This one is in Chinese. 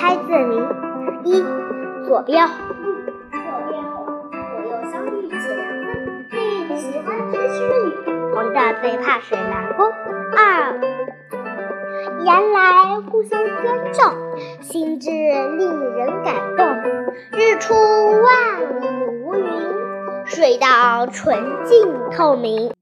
猜字谜一左边红右边红左右相遇。起凉风最喜欢的雨红的最怕水来攻二言来互相尊重心至令人感动。日出万里无云水到纯净透明。